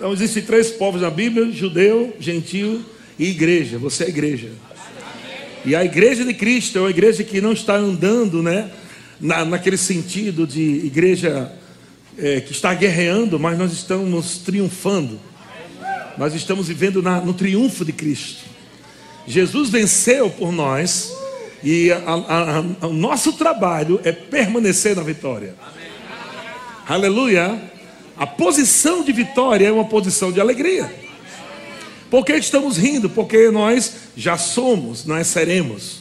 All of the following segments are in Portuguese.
Então existem três povos na Bíblia: judeu, gentil e igreja. Você é igreja. E a igreja de Cristo é uma igreja que não está andando, né? Na, naquele sentido de igreja é, que está guerreando, mas nós estamos triunfando. Nós estamos vivendo na, no triunfo de Cristo. Jesus venceu por nós e a, a, a, o nosso trabalho é permanecer na vitória. Aleluia. A posição de vitória é uma posição de alegria. Por que estamos rindo? Porque nós já somos, nós seremos.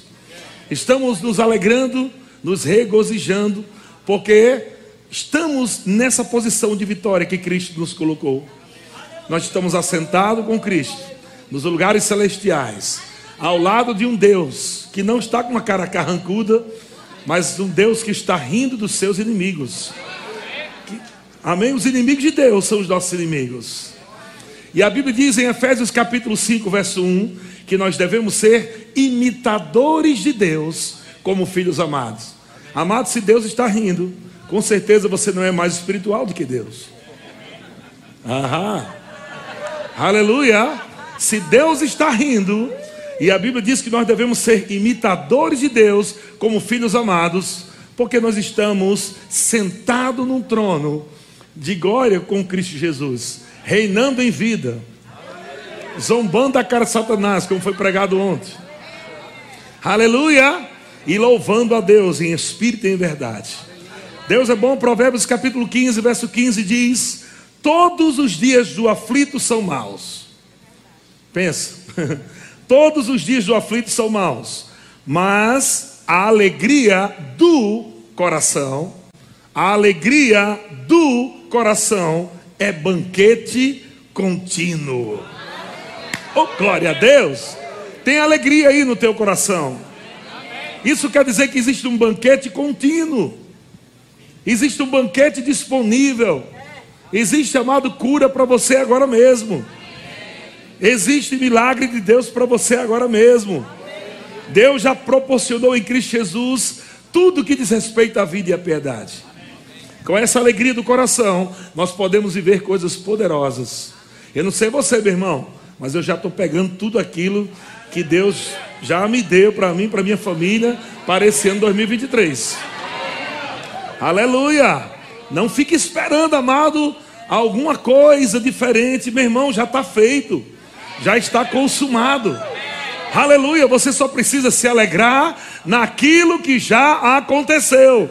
Estamos nos alegrando, nos regozijando, porque estamos nessa posição de vitória que Cristo nos colocou. Nós estamos assentados com Cristo nos lugares celestiais, ao lado de um Deus que não está com uma cara carrancuda, mas um Deus que está rindo dos seus inimigos. Amém? Os inimigos de Deus são os nossos inimigos. E a Bíblia diz em Efésios capítulo 5, verso 1, que nós devemos ser imitadores de Deus como filhos amados. Amados, se Deus está rindo, com certeza você não é mais espiritual do que Deus. Aham. Aleluia. Se Deus está rindo, e a Bíblia diz que nós devemos ser imitadores de Deus como filhos amados, porque nós estamos sentados num trono de glória com Cristo Jesus, reinando em vida, zombando a cara de Satanás, como foi pregado ontem. Aleluia! E louvando a Deus em espírito e em verdade. Deus é bom, Provérbios capítulo 15, verso 15 diz: Todos os dias do aflito são maus. Pensa. Todos os dias do aflito são maus, mas a alegria do coração, a alegria do coração é banquete contínuo. Oh, glória a Deus! Tem alegria aí no teu coração. Isso quer dizer que existe um banquete contínuo. Existe um banquete disponível. Existe chamado cura para você agora mesmo. Existe milagre de Deus para você agora mesmo. Deus já proporcionou em Cristo Jesus tudo que diz respeito à vida e à piedade. Com essa alegria do coração, nós podemos viver coisas poderosas. Eu não sei você, meu irmão, mas eu já estou pegando tudo aquilo que Deus já me deu para mim, para minha família, para esse ano 2023. Aleluia! Não fique esperando, amado, alguma coisa diferente, meu irmão, já está feito já está consumado. Aleluia, você só precisa se alegrar naquilo que já aconteceu.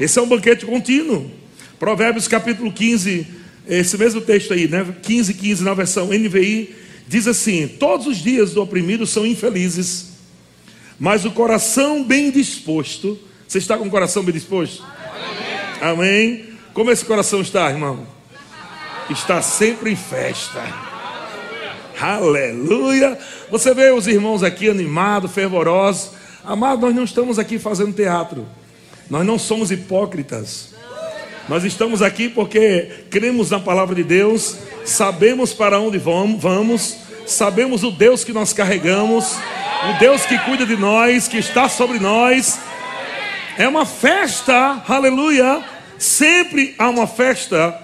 Esse é um banquete contínuo. Provérbios capítulo 15, esse mesmo texto aí, né? 15, 15 na versão NVI, diz assim: Todos os dias do oprimido são infelizes, mas o coração bem disposto. Você está com o coração bem disposto? Amém. Amém. Como esse coração está, irmão? Está sempre em festa. Aleluia. Você vê os irmãos aqui animados, fervorosos. Amado, nós não estamos aqui fazendo teatro. Nós não somos hipócritas. Nós estamos aqui porque cremos na palavra de Deus, sabemos para onde vamos, sabemos o Deus que nós carregamos, o Deus que cuida de nós, que está sobre nós. É uma festa, aleluia. Sempre há uma festa.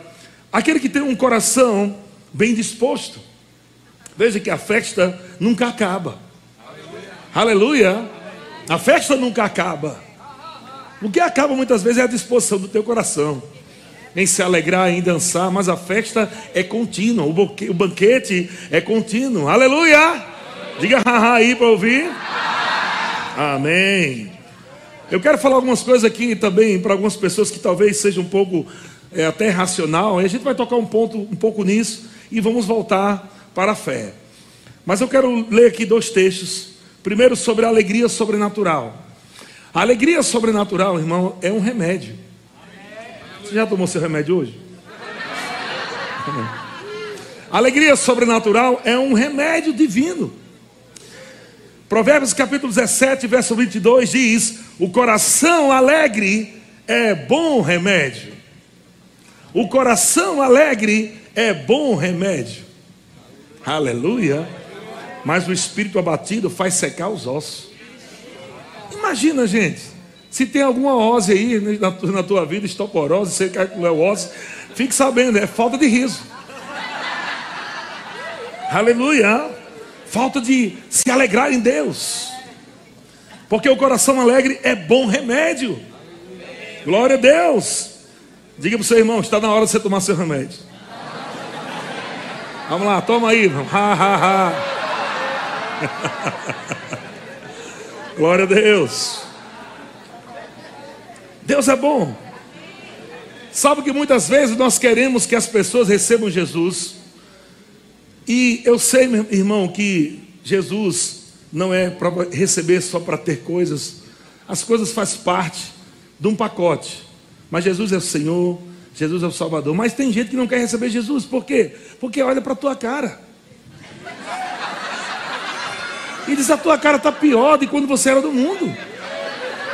Aquele que tem um coração bem disposto. Veja que a festa nunca acaba. Aleluia. A festa nunca acaba. O que acaba muitas vezes é a disposição do teu coração em se alegrar, em dançar, mas a festa é contínua, o banquete é contínuo. Aleluia! Diga haha aí para ouvir. Amém. Eu quero falar algumas coisas aqui também para algumas pessoas que talvez sejam um pouco é, até racional. E a gente vai tocar um ponto um pouco nisso e vamos voltar para a fé. Mas eu quero ler aqui dois textos. Primeiro, sobre a alegria sobrenatural. A alegria sobrenatural, irmão, é um remédio. Você já tomou seu remédio hoje? A alegria sobrenatural é um remédio divino. Provérbios capítulo 17, verso 22 diz: O coração alegre é bom remédio. O coração alegre é bom remédio. Aleluia. Mas o espírito abatido faz secar os ossos. Imagina, gente, se tem alguma ose aí na, na tua vida, estoporose, você quer que é o osso, fique sabendo, é falta de riso. Aleluia. Falta de se alegrar em Deus. Porque o coração alegre é bom remédio. Glória a Deus. Diga para o seu irmão, está na hora de você tomar seu remédio. Vamos lá, toma aí, irmão. Ha, ha, ha. Glória a Deus. Deus é bom. Sabe que muitas vezes nós queremos que as pessoas recebam Jesus. E eu sei, meu irmão, que Jesus não é para receber só para ter coisas. As coisas fazem parte de um pacote. Mas Jesus é o Senhor, Jesus é o Salvador. Mas tem gente que não quer receber Jesus. Por quê? Porque olha para a tua cara. E diz: a tua cara está pior de quando você era do mundo.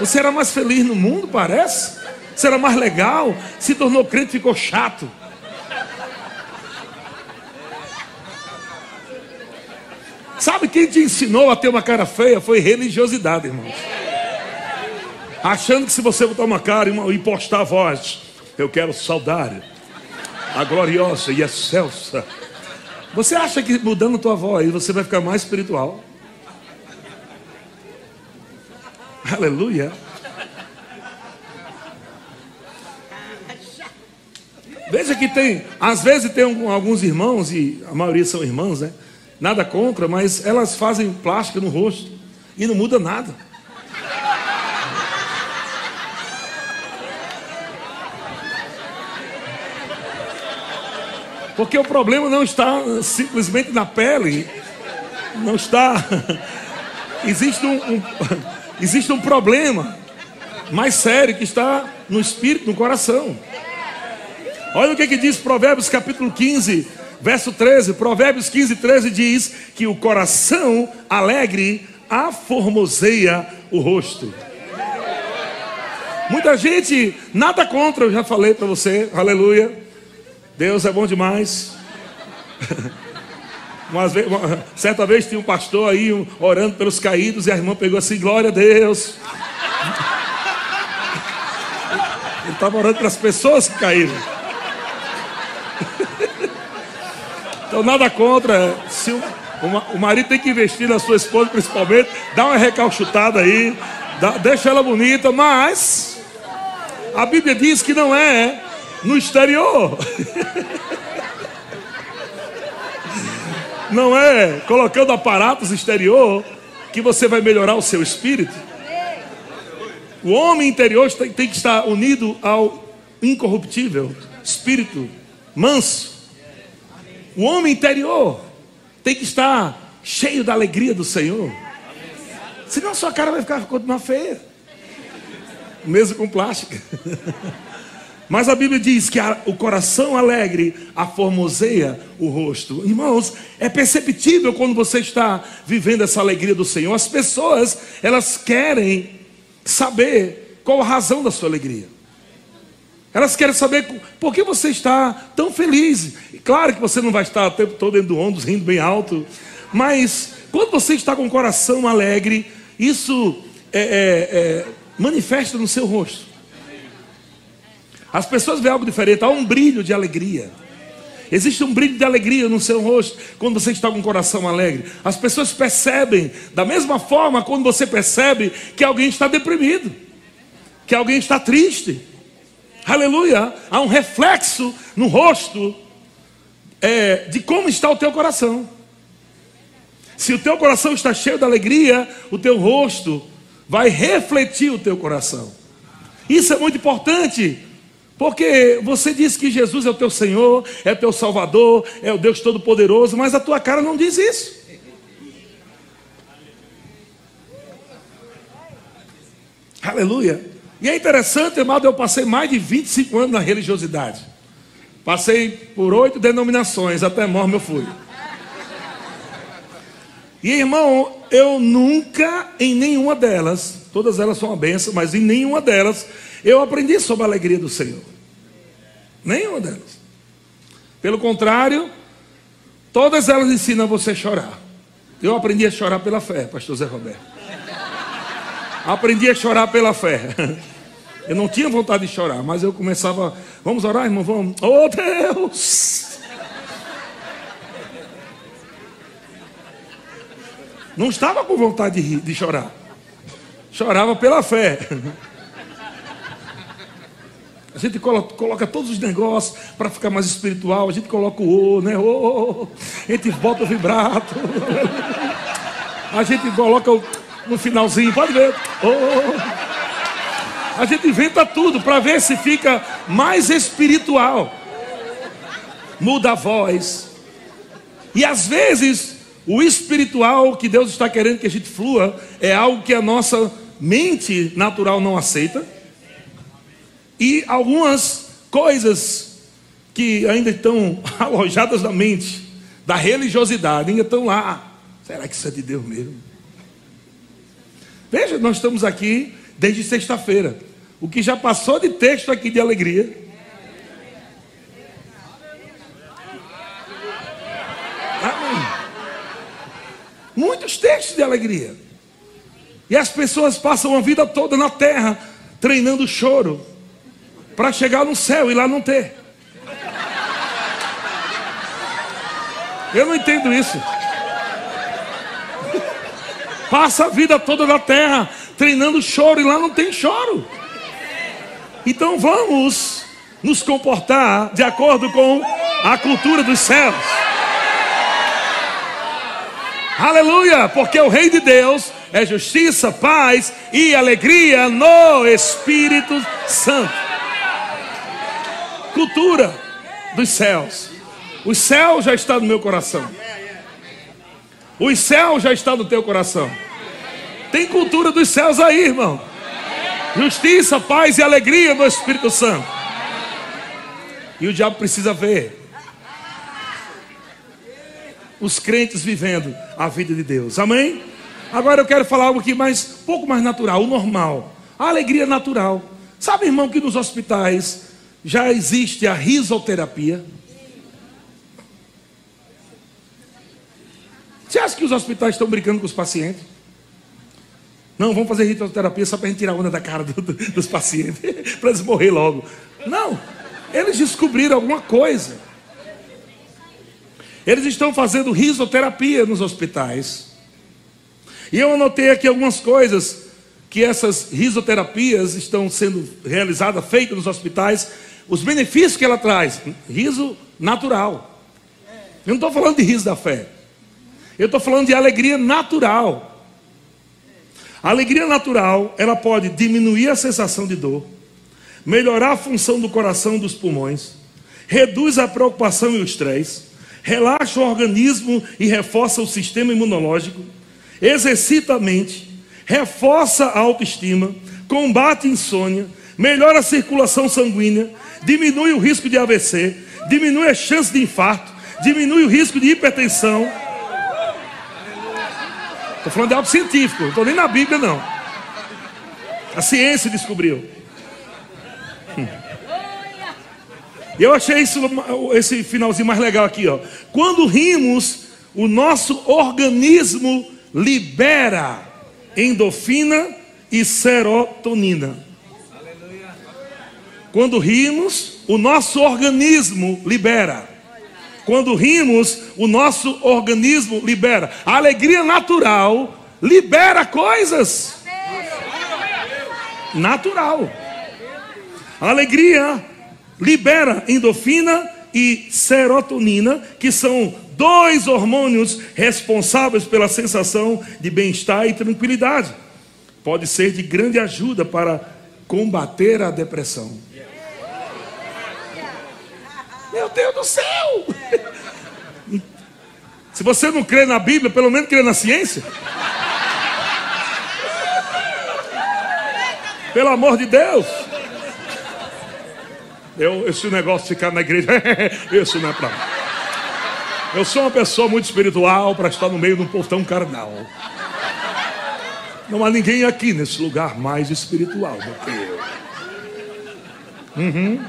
Você era mais feliz no mundo, parece. Você era mais legal. Se tornou crente, ficou chato. Sabe quem te ensinou a ter uma cara feia? Foi religiosidade, irmãos. Achando que se você botar uma cara e postar a voz, eu quero saudar a gloriosa e excelsa. Você acha que mudando tua voz você vai ficar mais espiritual? Aleluia. Veja que tem, às vezes tem alguns irmãos, e a maioria são irmãos, né? Nada contra, mas elas fazem plástica no rosto e não muda nada. Porque o problema não está simplesmente na pele, não está. Existe um, um, existe um problema mais sério que está no espírito, no coração. Olha o que, que diz Provérbios capítulo 15, verso 13. Provérbios 15, 13 diz que o coração alegre aformoseia o rosto. Muita gente, nada contra, eu já falei para você, aleluia. Deus é bom demais. Vez, uma, certa vez tinha um pastor aí um, orando pelos caídos e a irmã pegou assim: Glória a Deus. Ele estava orando para as pessoas que caíram. Então, nada contra. Se o, o, marido tem que investir na sua esposa, principalmente, dá uma recalchutada aí, dá, deixa ela bonita, mas a Bíblia diz que não é no exterior. Não é colocando aparatos exterior que você vai melhorar o seu espírito. O homem interior tem que estar unido ao incorruptível, espírito manso, o homem interior tem que estar cheio da alegria do Senhor. Senão sua cara vai ficar continuar feia. Mesmo com plástica. Mas a Bíblia diz que a, o coração alegre aformoseia o rosto. Irmãos, é perceptível quando você está vivendo essa alegria do Senhor. As pessoas, elas querem saber qual a razão da sua alegria. Elas querem saber por que você está tão feliz. Claro que você não vai estar o tempo todo dentro do ônibus, rindo bem alto. Mas quando você está com o coração alegre, isso é, é, é, manifesta no seu rosto. As pessoas veem algo diferente, há um brilho de alegria. Existe um brilho de alegria no seu rosto quando você está com o coração alegre. As pessoas percebem, da mesma forma quando você percebe que alguém está deprimido, que alguém está triste. Aleluia! Há um reflexo no rosto é, de como está o teu coração. Se o teu coração está cheio de alegria, o teu rosto vai refletir o teu coração. Isso é muito importante, porque você diz que Jesus é o teu Senhor, é o teu Salvador, é o Deus Todo-Poderoso, mas a tua cara não diz isso. Aleluia. E é interessante, amado, eu passei mais de 25 anos na religiosidade. Passei por oito denominações, até morro eu fui. E irmão, eu nunca, em nenhuma delas, todas elas são uma benção, mas em nenhuma delas eu aprendi sobre a alegria do Senhor. Nenhuma delas. Pelo contrário, todas elas ensinam você a chorar. Eu aprendi a chorar pela fé, pastor Zé Roberto. Aprendi a chorar pela fé. Eu não tinha vontade de chorar, mas eu começava, vamos orar, irmão, vamos. Oh Deus! Não estava com vontade de, rir, de chorar. Chorava pela fé. A gente coloca, todos os negócios para ficar mais espiritual. A gente coloca o O, né? O, a gente bota o vibrato. A gente coloca o, no finalzinho, pode ver. A gente inventa tudo para ver se fica mais espiritual. Muda a voz. E às vezes, o espiritual que Deus está querendo que a gente flua é algo que a nossa mente natural não aceita. E algumas coisas que ainda estão alojadas na mente, da religiosidade, ainda estão lá. Será que isso é de Deus mesmo? Veja, nós estamos aqui desde sexta-feira. O que já passou de texto aqui de alegria. Muitos textos de alegria. E as pessoas passam a vida toda na terra treinando choro para chegar no céu e lá não ter. Eu não entendo isso. Passa a vida toda na terra treinando choro e lá não tem choro. Então vamos nos comportar de acordo com a cultura dos céus. Aleluia, porque o Rei de Deus é justiça, paz e alegria no Espírito Santo. Cultura dos céus. O céu já está no meu coração. O céu já está no teu coração. Tem cultura dos céus aí, irmão. Justiça, paz e alegria no Espírito Santo. E o diabo precisa ver os crentes vivendo a vida de Deus. Amém? Agora eu quero falar algo aqui mais, pouco mais natural, o normal. A alegria natural. Sabe, irmão, que nos hospitais já existe a risoterapia? Você acha que os hospitais estão brincando com os pacientes? Não, vamos fazer risoterapia só para a gente tirar a onda da cara do, do, dos pacientes, para eles morrer logo. Não, eles descobriram alguma coisa. Eles estão fazendo risoterapia nos hospitais. E eu anotei aqui algumas coisas que essas risoterapias estão sendo realizadas, feitas nos hospitais, os benefícios que ela traz. Riso natural. Eu não estou falando de riso da fé. Eu estou falando de alegria natural. A alegria natural, ela pode diminuir a sensação de dor, melhorar a função do coração e dos pulmões, reduz a preocupação e o estresse, relaxa o organismo e reforça o sistema imunológico exercita a mente, reforça a autoestima, combate a insônia, melhora a circulação sanguínea, diminui o risco de AVC, diminui a chance de infarto, diminui o risco de hipertensão. Estou falando de algo científico, não estou nem na Bíblia, não. A ciência descobriu. Hum. Eu achei isso, esse finalzinho mais legal aqui, ó. Quando rimos, o nosso organismo libera endorfina e serotonina. Quando rimos, o nosso organismo libera. Quando rimos, o nosso organismo libera. A alegria natural libera coisas. Natural. A alegria libera endorfina e serotonina, que são dois hormônios responsáveis pela sensação de bem-estar e tranquilidade. Pode ser de grande ajuda para combater a depressão. Meu Deus do céu! Se você não crê na Bíblia, pelo menos crê na ciência. Pelo amor de Deus. Eu, esse negócio de ficar na igreja, isso não é para mim. Eu sou uma pessoa muito espiritual para estar no meio de um povo tão carnal. Não há ninguém aqui nesse lugar mais espiritual do que eu. Uhum.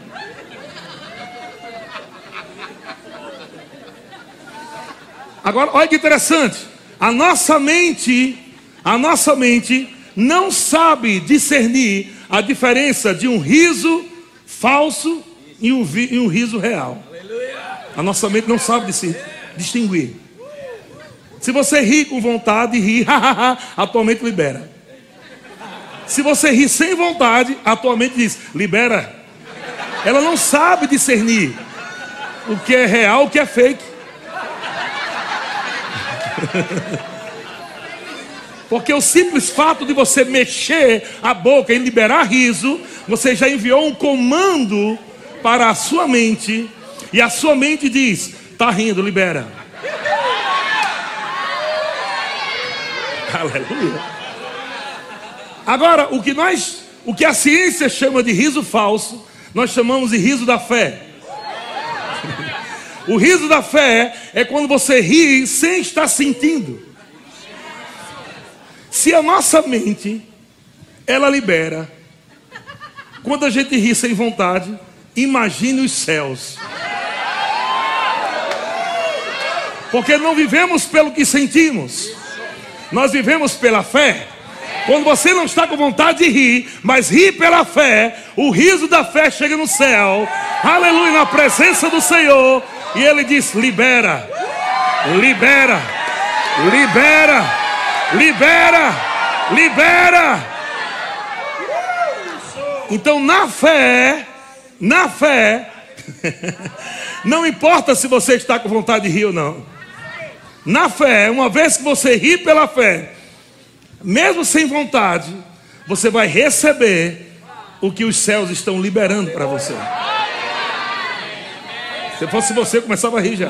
Agora, olha que interessante. A nossa mente, a nossa mente não sabe discernir a diferença de um riso falso e um, e um riso real. A nossa mente não sabe distinguir. Se você ri com vontade, ri, atualmente libera. Se você ri sem vontade, atualmente diz, libera. Ela não sabe discernir o que é real, o que é fake. Porque o simples fato de você mexer a boca e liberar riso, você já enviou um comando para a sua mente, e a sua mente diz: está rindo, libera. Aleluia. Agora, o que nós, o que a ciência chama de riso falso, nós chamamos de riso da fé. O riso da fé é quando você ri sem estar sentindo. Se a nossa mente ela libera, quando a gente ri sem vontade, imagine os céus. Porque não vivemos pelo que sentimos, nós vivemos pela fé. Quando você não está com vontade de rir, mas ri pela fé, o riso da fé chega no céu, aleluia, na presença do Senhor, e ele diz: libera, libera, libera libera, libera. Então, na fé, na fé, não importa se você está com vontade de rir ou não. Na fé, uma vez que você ri pela fé, mesmo sem vontade, você vai receber o que os céus estão liberando para você. Se fosse você, começava a rir já.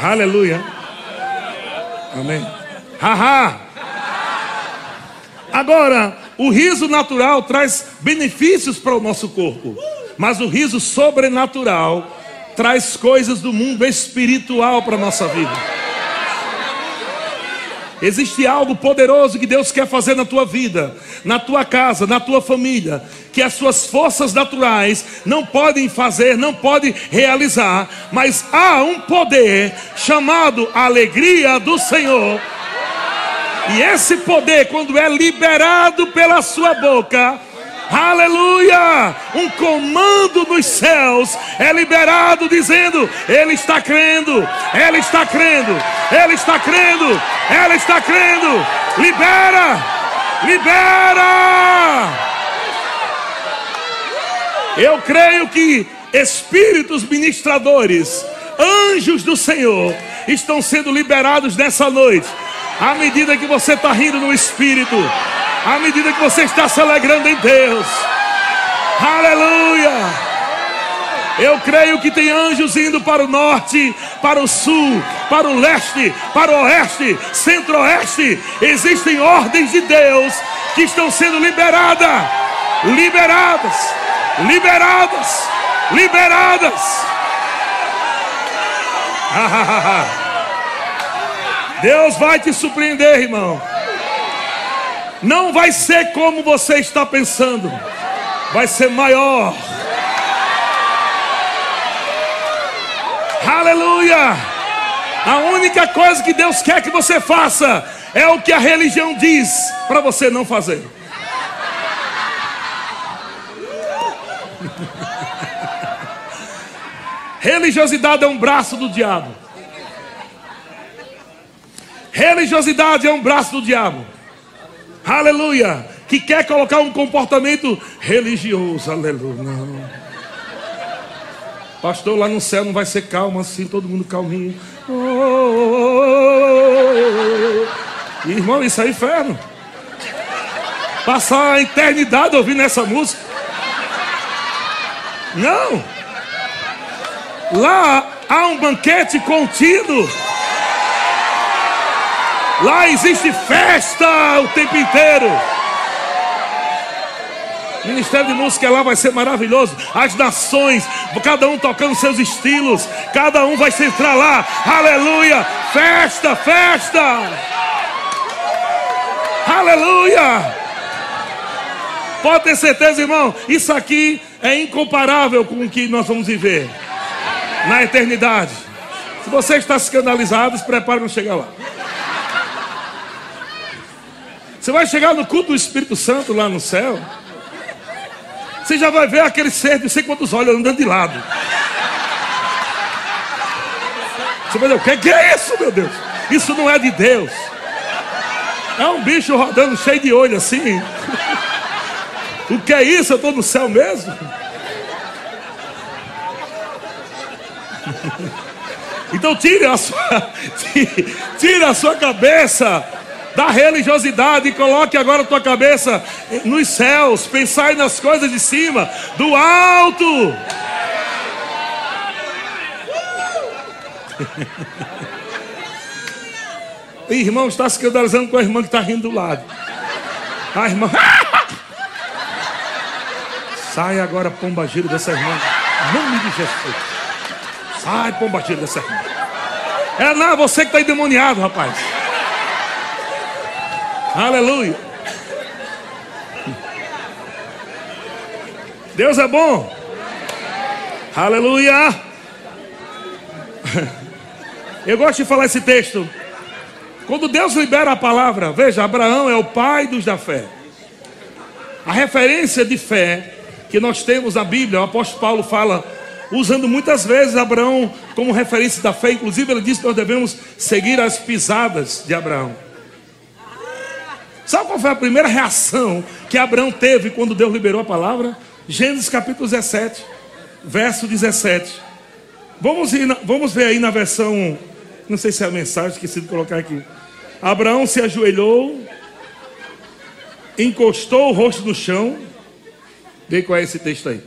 Aleluia. Amém. Haha. Agora, o riso natural traz benefícios para o nosso corpo, mas o riso sobrenatural traz coisas do mundo espiritual para a nossa vida. Existe algo poderoso que Deus quer fazer na tua vida, na tua casa, na tua família, que as suas forças naturais não podem fazer, não podem realizar, mas há um poder chamado alegria do Senhor. E esse poder, quando é liberado pela sua boca, Aleluia! Um comando dos céus é liberado dizendo: Ele está crendo, Ele está crendo, Ele está crendo, Ela está crendo. Libera! Libera! Eu creio que espíritos ministradores, anjos do Senhor, estão sendo liberados nessa noite. À medida que você está rindo no espírito, à medida que você está se alegrando em Deus. Aleluia! Eu creio que tem anjos indo para o norte, para o sul, para o leste, para o oeste, centro-oeste. Existem ordens de Deus que estão sendo liberadas, liberadas, liberadas, liberadas. Deus vai te surpreender, irmão. Não vai ser como você está pensando, vai ser maior. Aleluia! A única coisa que Deus quer que você faça é o que a religião diz para você não fazer. Religiosidade é um braço do diabo. Religiosidade é um braço do diabo aleluia, que quer colocar um comportamento religioso, aleluia. Pastor, lá no céu não vai ser calmo assim, todo mundo calminho. Oh, oh, oh, Irmão, isso é inferno. Passar a eternidade ouvindo essa música. Não. Lá há um banquete contínuo. Lá existe festa o tempo inteiro. O Ministério de Música lá vai ser maravilhoso. As nações, cada um tocando seus estilos, cada um vai se entrar lá. Aleluia! Festa, festa! Aleluia! Pode ter certeza, irmão, isso aqui é incomparável com o que nós vamos viver na eternidade. Se você está escandalizado, se prepare para chegar lá. Você vai chegar no culto do Espírito Santo lá no céu. Você já vai ver aquele ser de sei quantos olhos andando de lado. Você vai dizer, o que, que é isso, meu Deus? Isso não é de Deus. É um bicho rodando cheio de olho assim. O que é isso? Eu estou no céu mesmo? Então tire a sua, tire a sua cabeça da religiosidade e coloque agora a tua cabeça nos céus, pensai nas coisas de cima, do alto. irmão está se escandalizando com a irmã que está rindo do lado. A irmã. Sai agora, pomba giro dessa irmã. Em nome de Jesus. Sai, pomba giro dessa irmã. É não, você que está endemoniado, rapaz. Aleluia. Deus é bom. Aleluia. Eu gosto de falar esse texto. Quando Deus libera a palavra, veja, Abraão é o pai dos da fé. A referência de fé que nós temos na Bíblia, o apóstolo Paulo fala, usando muitas vezes Abraão como referência da fé, inclusive ele diz que nós devemos seguir as pisadas de Abraão. Sabe qual foi a primeira reação que Abraão teve quando Deus liberou a palavra? Gênesis capítulo 17, verso 17. Vamos, ir, vamos ver aí na versão, não sei se é a mensagem, esqueci de colocar aqui. Abraão se ajoelhou, encostou o rosto no chão. Vê qual é esse texto aí.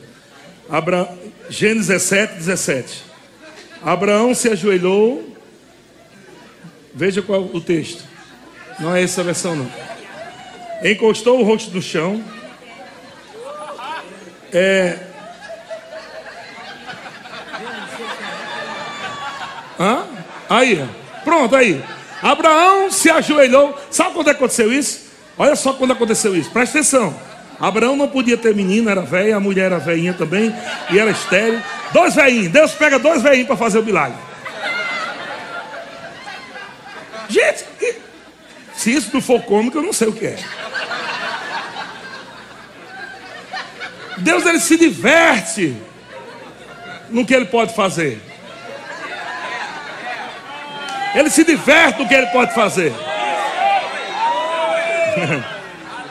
Abra... Gênesis 17, 17. Abraão se ajoelhou. Veja qual é o texto. Não é essa versão, não encostou o rosto no chão. É... Hã? Aí, pronto, aí. Abraão se ajoelhou. Sabe quando aconteceu isso? Olha só quando aconteceu isso. Presta atenção. Abraão não podia ter menino, era velho, a mulher era velhinha também, e era estéreo. Dois velhinhos, Deus pega dois velhinhos para fazer o milagre. Gente, se isso não for cômico, eu não sei o que é. Deus ele se diverte no que ele pode fazer. Ele se diverte no que ele pode fazer.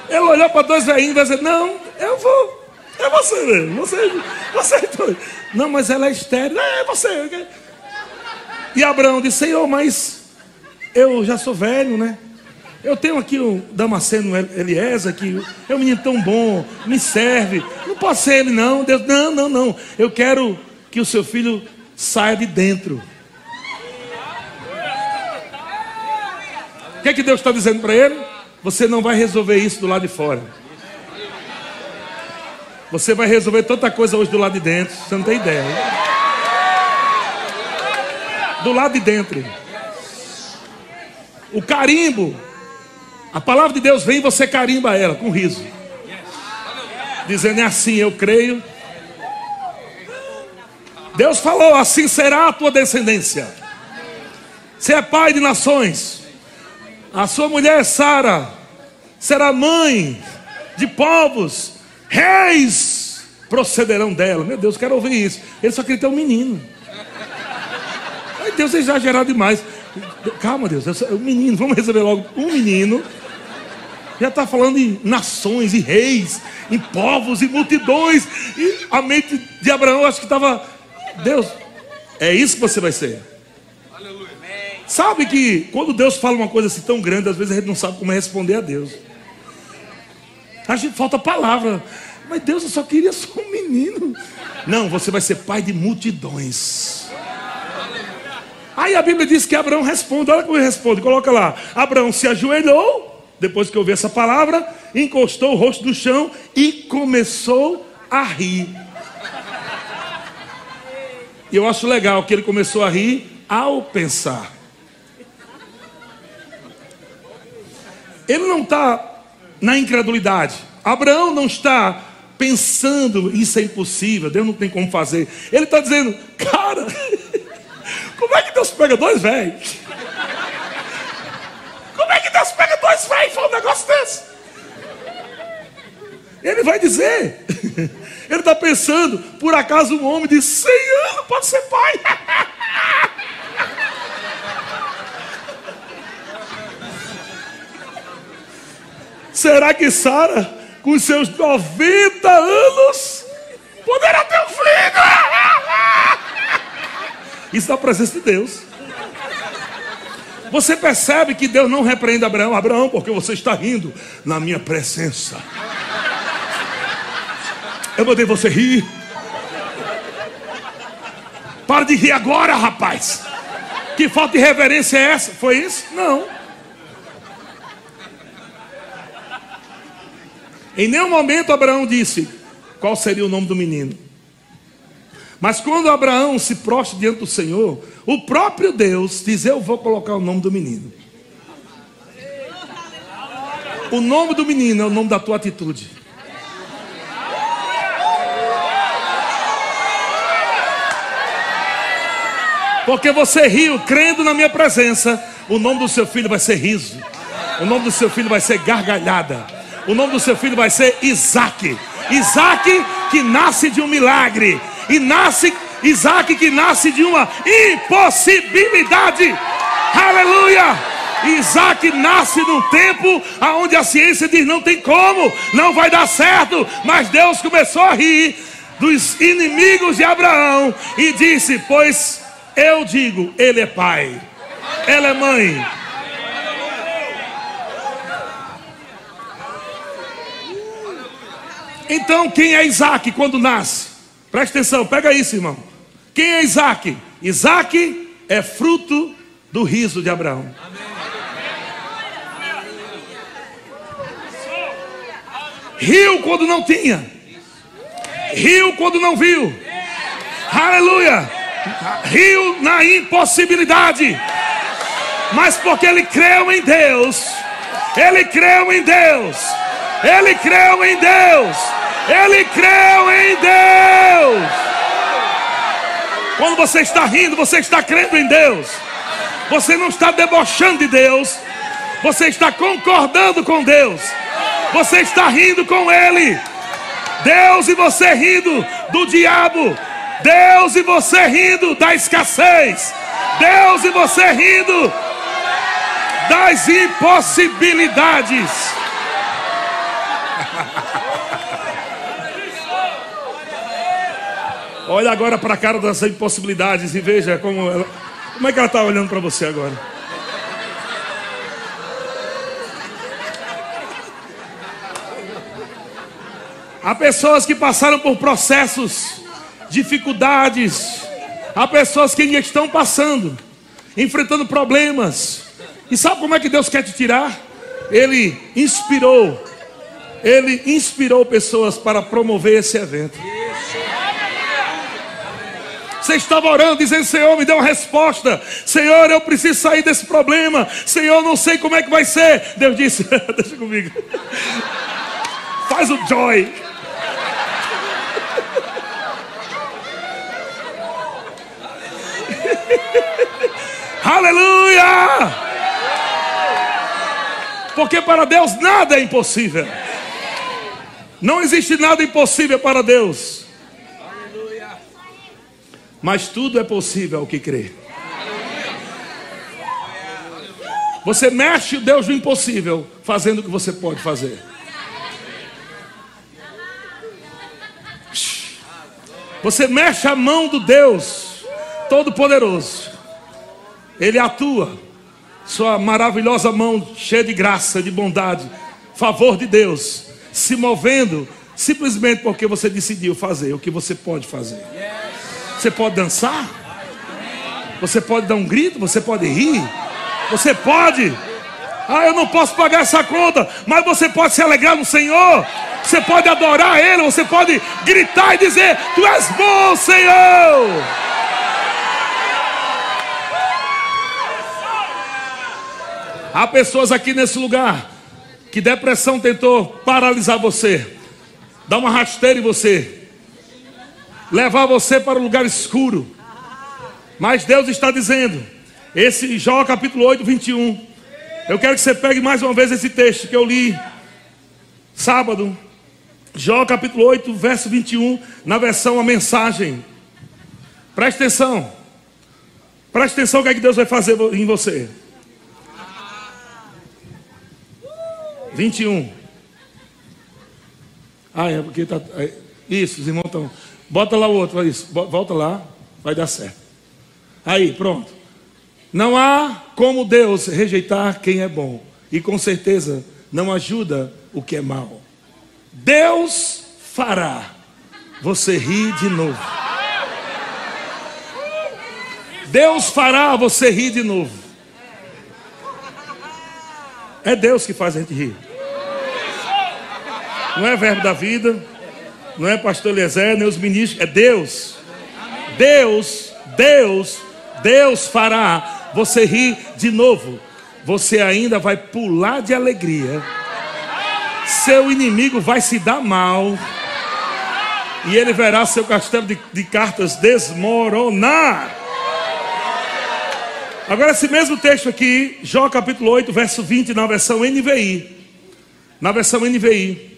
Ele olhou para dois velhinhos e dizer: Não, eu vou. É você mesmo. Você, você é doido. Não, mas ela é estéril. É, é você. E Abraão disse: Senhor, mas eu já sou velho, né? Eu tenho aqui o Damasceno Eliezer, que é um menino tão bom, me serve. Não pode ser ele, não. Deus, não, não, não. Eu quero que o seu filho saia de dentro. O que é que Deus está dizendo para ele? Você não vai resolver isso do lado de fora. Você vai resolver tanta coisa hoje do lado de dentro. Você não tem ideia. Hein? Do lado de dentro. O carimbo a palavra de Deus vem e você carimba ela com riso. Dizendo é assim, eu creio. Deus falou: assim será a tua descendência. Você é pai de nações. A sua mulher Sara será mãe de povos. Reis procederão dela. Meu Deus, quero ouvir isso. Ele só queria ter um menino. Ai, Deus é exagerado demais. Calma, Deus. O menino, vamos resolver logo um menino já está falando em nações e reis, em povos e multidões. E a mente de Abraão, acho que estava, Deus, é isso que você vai ser. Sabe que quando Deus fala uma coisa assim tão grande, às vezes a gente não sabe como responder a Deus. A gente falta palavra. Mas Deus, eu só queria só um menino. Não, você vai ser pai de multidões. Aí a Bíblia diz que Abraão responde. Olha como ele responde. Coloca lá. Abraão se ajoelhou depois que ouviu essa palavra, encostou o rosto no chão e começou a rir. E eu acho legal que ele começou a rir ao pensar. Ele não está na incredulidade. Abraão não está pensando isso é impossível, Deus não tem como fazer. Ele está dizendo, cara, como é que Deus pega dois velhos? é que Deus pega dois velhos e fala um negócio desse? Ele vai dizer. Ele está pensando, por acaso um homem de 100 anos pode ser pai? Será que Sara, com seus 90 anos, poderá ter um filho? Isso na presença de Deus. Você percebe que Deus não repreende Abraão, Abraão, porque você está rindo na minha presença. Eu mandei você rir. Para de rir agora, rapaz. Que falta de reverência é essa? Foi isso? Não. Em nenhum momento Abraão disse qual seria o nome do menino. Mas quando Abraão se prostra diante do Senhor, o próprio Deus diz: Eu vou colocar o nome do menino. O nome do menino é o nome da tua atitude. Porque você riu crendo na minha presença, o nome do seu filho vai ser riso. O nome do seu filho vai ser gargalhada. O nome do seu filho vai ser Isaac. Isaac que nasce de um milagre. E nasce Isaac que nasce de uma impossibilidade. Aleluia! Isaac nasce num tempo onde a ciência diz não tem como, não vai dar certo. Mas Deus começou a rir dos inimigos de Abraão e disse: Pois eu digo, ele é pai, ela é mãe. Então, quem é Isaac quando nasce? Presta atenção, pega isso, irmão. Quem é Isaac? Isaac é fruto do riso de Abraão. Riu quando não tinha, riu quando não viu. Aleluia riu na impossibilidade, mas porque ele creu em Deus, ele creu em Deus, ele creu em Deus, ele creu em Deus. Quando você está rindo, você está crendo em Deus, você não está debochando de Deus, você está concordando com Deus, você está rindo com Ele. Deus e você rindo do diabo, Deus e você rindo da escassez. Deus e você rindo das impossibilidades. Olha agora para a cara das impossibilidades e veja como ela, como é que ela está olhando para você agora. Há pessoas que passaram por processos dificuldades. Há pessoas que ainda estão passando, enfrentando problemas. E sabe como é que Deus quer te tirar? Ele inspirou, ele inspirou pessoas para promover esse evento. Você estava orando, dizendo: Senhor, me dê uma resposta. Senhor, eu preciso sair desse problema. Senhor, não sei como é que vai ser. Deus disse: Deixa comigo. Faz o joy. Aleluia! Porque para Deus nada é impossível. Não existe nada impossível para Deus. Mas tudo é possível ao que crê. Você mexe o Deus do impossível, fazendo o que você pode fazer. Você mexe a mão do Deus Todo-Poderoso ele atua, sua maravilhosa mão cheia de graça, de bondade, favor de Deus, se movendo simplesmente porque você decidiu fazer o que você pode fazer. Você pode dançar, você pode dar um grito, você pode rir, você pode. Ah, eu não posso pagar essa conta, mas você pode se alegrar no Senhor. Você pode adorar Ele, você pode gritar e dizer: Tu és bom, Senhor. Há pessoas aqui nesse lugar que depressão tentou paralisar você, dar uma rasteira em você, levar você para um lugar escuro. Mas Deus está dizendo, esse Jó capítulo 8, 21. Eu quero que você pegue mais uma vez esse texto que eu li sábado. Jó capítulo 8, verso 21, na versão a mensagem. Preste atenção. Preste atenção o que, é que Deus vai fazer em você. 21. Ah, é porque tá. é, isso, os irmãos estão. Bota lá o outro, isso. Volta lá, vai dar certo. Aí, pronto. Não há como Deus rejeitar quem é bom. E com certeza não ajuda o que é mal. Deus fará você rir de novo. Deus fará você rir de novo. É Deus que faz a gente rir. Não é verbo da vida, não é pastor Eliezer, nem os ministros, é Deus. Deus, Deus, Deus fará você rir de novo. Você ainda vai pular de alegria. Seu inimigo vai se dar mal. E ele verá seu castelo de, de cartas desmoronar. Agora, esse mesmo texto aqui, Jó capítulo 8, verso 20, na versão NVI. Na versão NVI.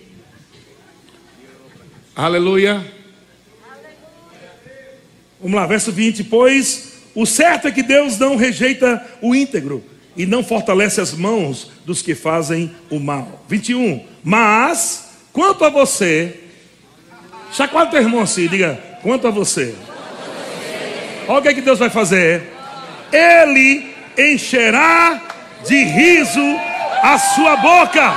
Aleluia. Vamos lá, verso 20. Pois o certo é que Deus não rejeita o íntegro e não fortalece as mãos dos que fazem o mal. 21. Mas, quanto a você, chacoalha teu irmão assim, diga, quanto a você. Olha o que, é que Deus vai fazer. Ele encherá de riso a sua boca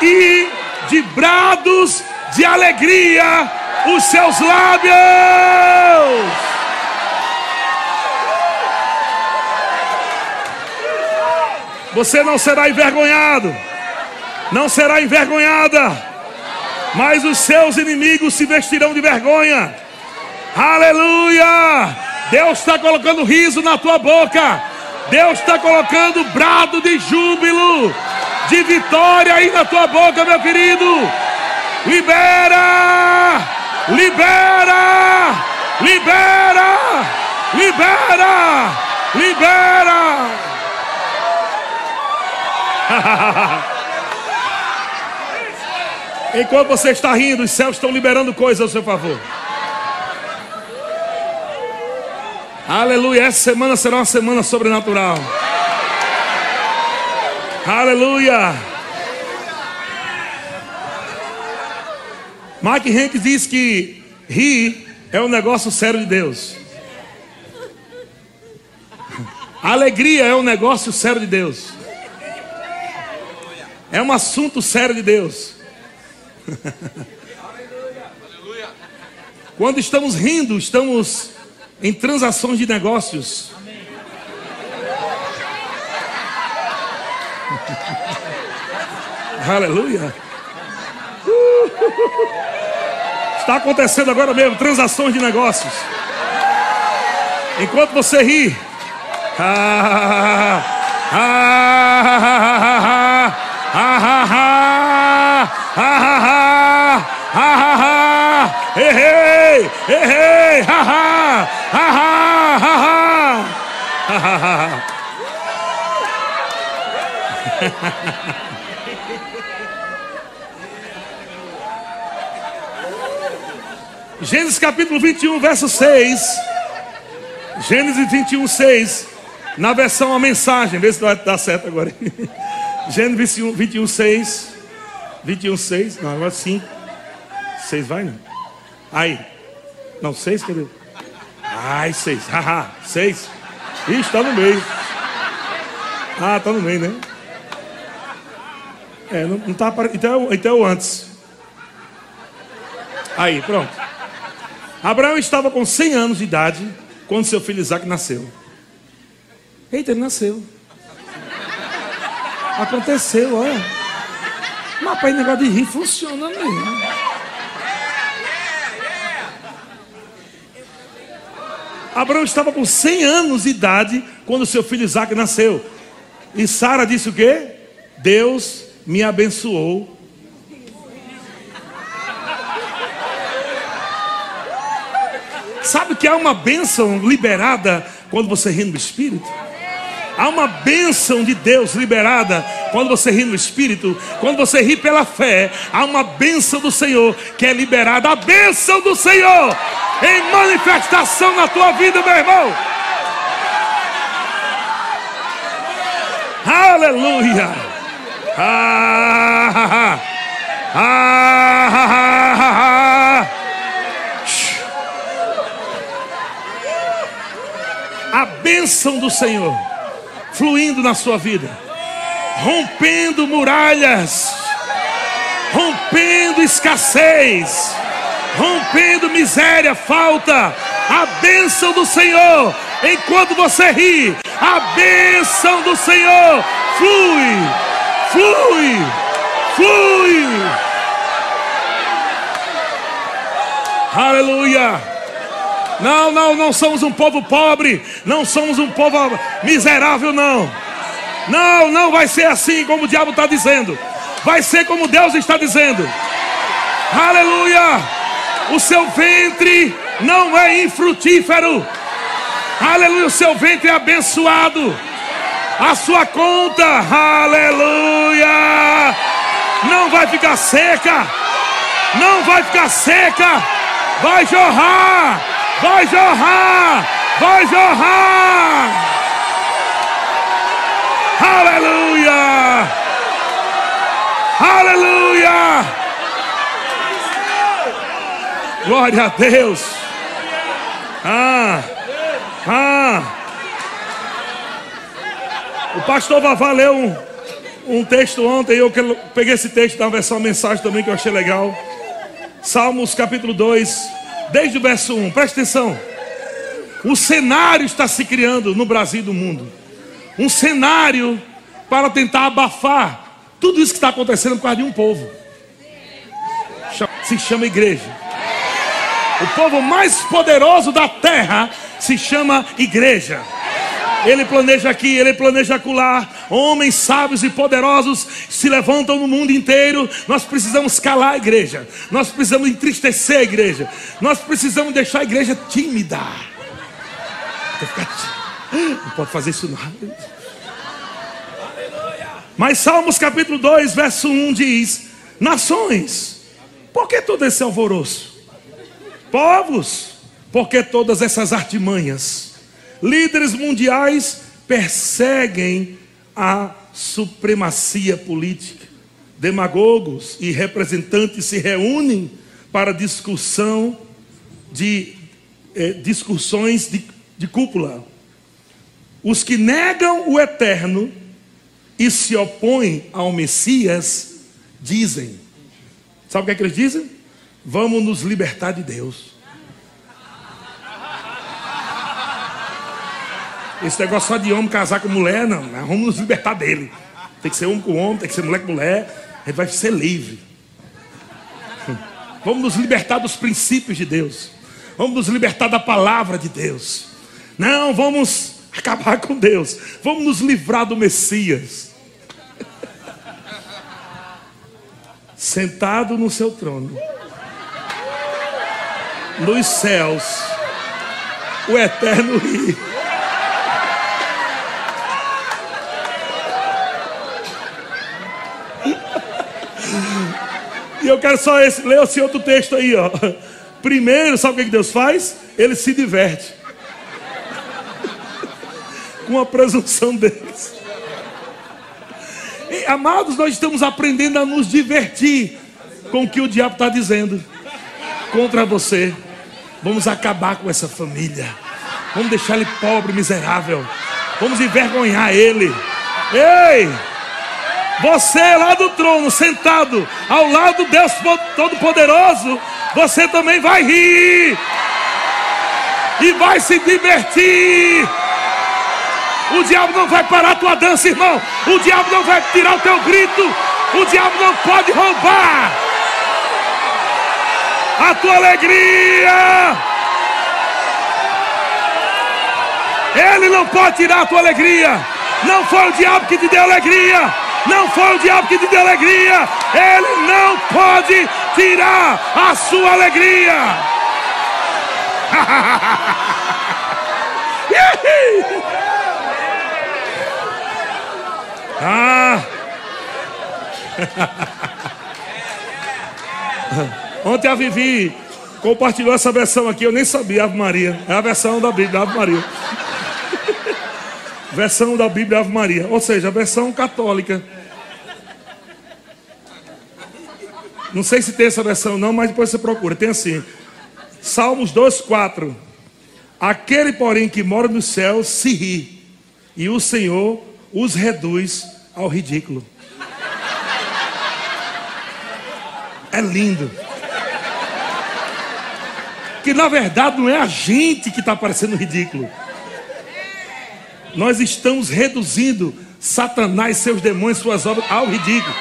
e de brados de alegria os seus lábios. Você não será envergonhado, não será envergonhada, mas os seus inimigos se vestirão de vergonha. Aleluia! Deus está colocando riso na tua boca. Deus está colocando brado de júbilo, de vitória aí na tua boca, meu querido. Libera! Libera! Libera! Libera! Libera! Enquanto você está rindo, os céus estão liberando coisas ao seu favor. Aleluia. Essa semana será uma semana sobrenatural. Aleluia. Mike Henk diz que rir é um negócio sério de Deus. Alegria é um negócio sério de Deus. É um assunto sério de Deus. Quando estamos rindo, estamos em transações de negócios. Aleluia. Está acontecendo agora mesmo transações de negócios. Enquanto você ri. Ah, ah, ah, ah, ah, ah, ah, ah, Gênesis capítulo 21, verso 6. Gênesis 21, 6. Na versão a mensagem, vê se vai dar certo agora. Gênesis 21, 21 6. 21, 6. Não, agora 5. 6 vai, não? Aí. Não, 6, cadê? Ai, 6. Haha, 6. Ixi, está no meio. Ah, está no meio, né? É, não, não tá aparecendo. Então, então antes. Aí, pronto. Abraão estava com 100 anos de idade quando seu filho Isaac nasceu. Eita, ele nasceu. Aconteceu, olha. Mas para negócio de rir funciona mesmo. Abraão estava com 100 anos de idade quando seu filho Isaac nasceu. E Sara disse o quê? Deus me abençoou. Sabe que há uma bênção liberada quando você ri no Espírito? Há uma bênção de Deus liberada quando você ri no Espírito. Quando você ri pela fé, há uma bênção do Senhor que é liberada. A bênção do Senhor em manifestação na tua vida, meu irmão. Aleluia. Ah, ah, ah. Ah, ah, ah, ah, ah. A bênção do Senhor fluindo na sua vida, rompendo muralhas, rompendo escassez, rompendo miséria, falta. A bênção do Senhor, enquanto você ri, a bênção do Senhor flui, flui, flui. Aleluia. Não, não, não somos um povo pobre, não somos um povo miserável, não. Não, não vai ser assim como o diabo está dizendo. Vai ser como Deus está dizendo. Aleluia. O seu ventre não é infrutífero. Aleluia. O seu ventre é abençoado. A sua conta, aleluia. Não vai ficar seca. Não vai ficar seca. Vai jorrar. Vai jorrar. Vai jorrar. Aleluia. Aleluia. Glória a Deus. Ah. Ah. O pastor Vavá leu um, um texto ontem. Eu peguei esse texto da versão mensagem também que eu achei legal. Salmos capítulo 2, desde o verso 1. Presta atenção. O cenário está se criando no Brasil e no mundo. Um cenário para tentar abafar tudo isso que está acontecendo por causa de um povo. Se chama igreja. O povo mais poderoso da terra se chama igreja. Ele planeja aqui, ele planeja acolá. Homens sábios e poderosos se levantam no mundo inteiro. Nós precisamos calar a igreja. Nós precisamos entristecer a igreja. Nós precisamos deixar a igreja tímida. Não pode fazer isso não. Mas Salmos capítulo 2, verso 1 diz: Nações, por que todo esse alvoroço? Povos, por que todas essas artimanhas? Líderes mundiais perseguem a supremacia política. Demagogos e representantes se reúnem para discussão de eh, discussões de, de cúpula. Os que negam o eterno e se opõem ao Messias dizem: Sabe o que, é que eles dizem? Vamos nos libertar de Deus. Esse negócio só de homem casar com mulher, não. Vamos nos libertar dele. Tem que ser homem com homem, tem que ser mulher com mulher. A gente vai ser livre. Vamos nos libertar dos princípios de Deus. Vamos nos libertar da palavra de Deus. Não, vamos acabar com Deus. Vamos nos livrar do Messias. Sentado no seu trono, nos céus, o eterno rio. Eu quero só esse, ler esse outro texto aí, ó. Primeiro, sabe o que Deus faz? Ele se diverte. Com a presunção deles. E, amados, nós estamos aprendendo a nos divertir com o que o diabo está dizendo contra você. Vamos acabar com essa família. Vamos deixar ele pobre, miserável. Vamos envergonhar ele. Ei! Você lá do trono, sentado ao lado do Deus Todo-Poderoso, você também vai rir e vai se divertir. O diabo não vai parar a tua dança, irmão. O diabo não vai tirar o teu grito. O diabo não pode roubar a tua alegria. Ele não pode tirar a tua alegria. Não foi o diabo que te deu alegria. Não foi o diabo que te deu alegria. Ele não pode tirar a sua alegria. ah. Ontem a Vivi compartilhou essa versão aqui, eu nem sabia, Ave Maria. É a versão da Bíblia, Ave Maria versão da Bíblia Ave Maria, ou seja, a versão católica. Não sei se tem essa versão não, mas depois você procura. Tem assim. Salmos 2:4. Aquele, porém, que mora no céu se ri, e o Senhor os reduz ao ridículo. É lindo. Que na verdade não é a gente que está parecendo ridículo. Nós estamos reduzindo Satanás, seus demônios, suas obras ao ridículo.